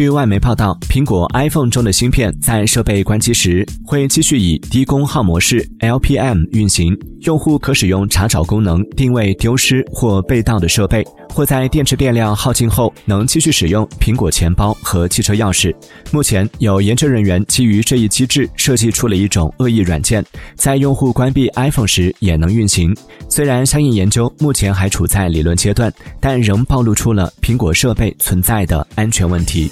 据外媒报道，苹果 iPhone 中的芯片在设备关机时会继续以低功耗模式 （LPM） 运行，用户可使用查找功能定位丢失或被盗的设备，或在电池电量耗尽后能继续使用苹果钱包和汽车钥匙。目前，有研究人员基于这一机制设计出了一种恶意软件，在用户关闭 iPhone 时也能运行。虽然相应研究目前还处在理论阶段，但仍暴露出了苹果设备存在的安全问题。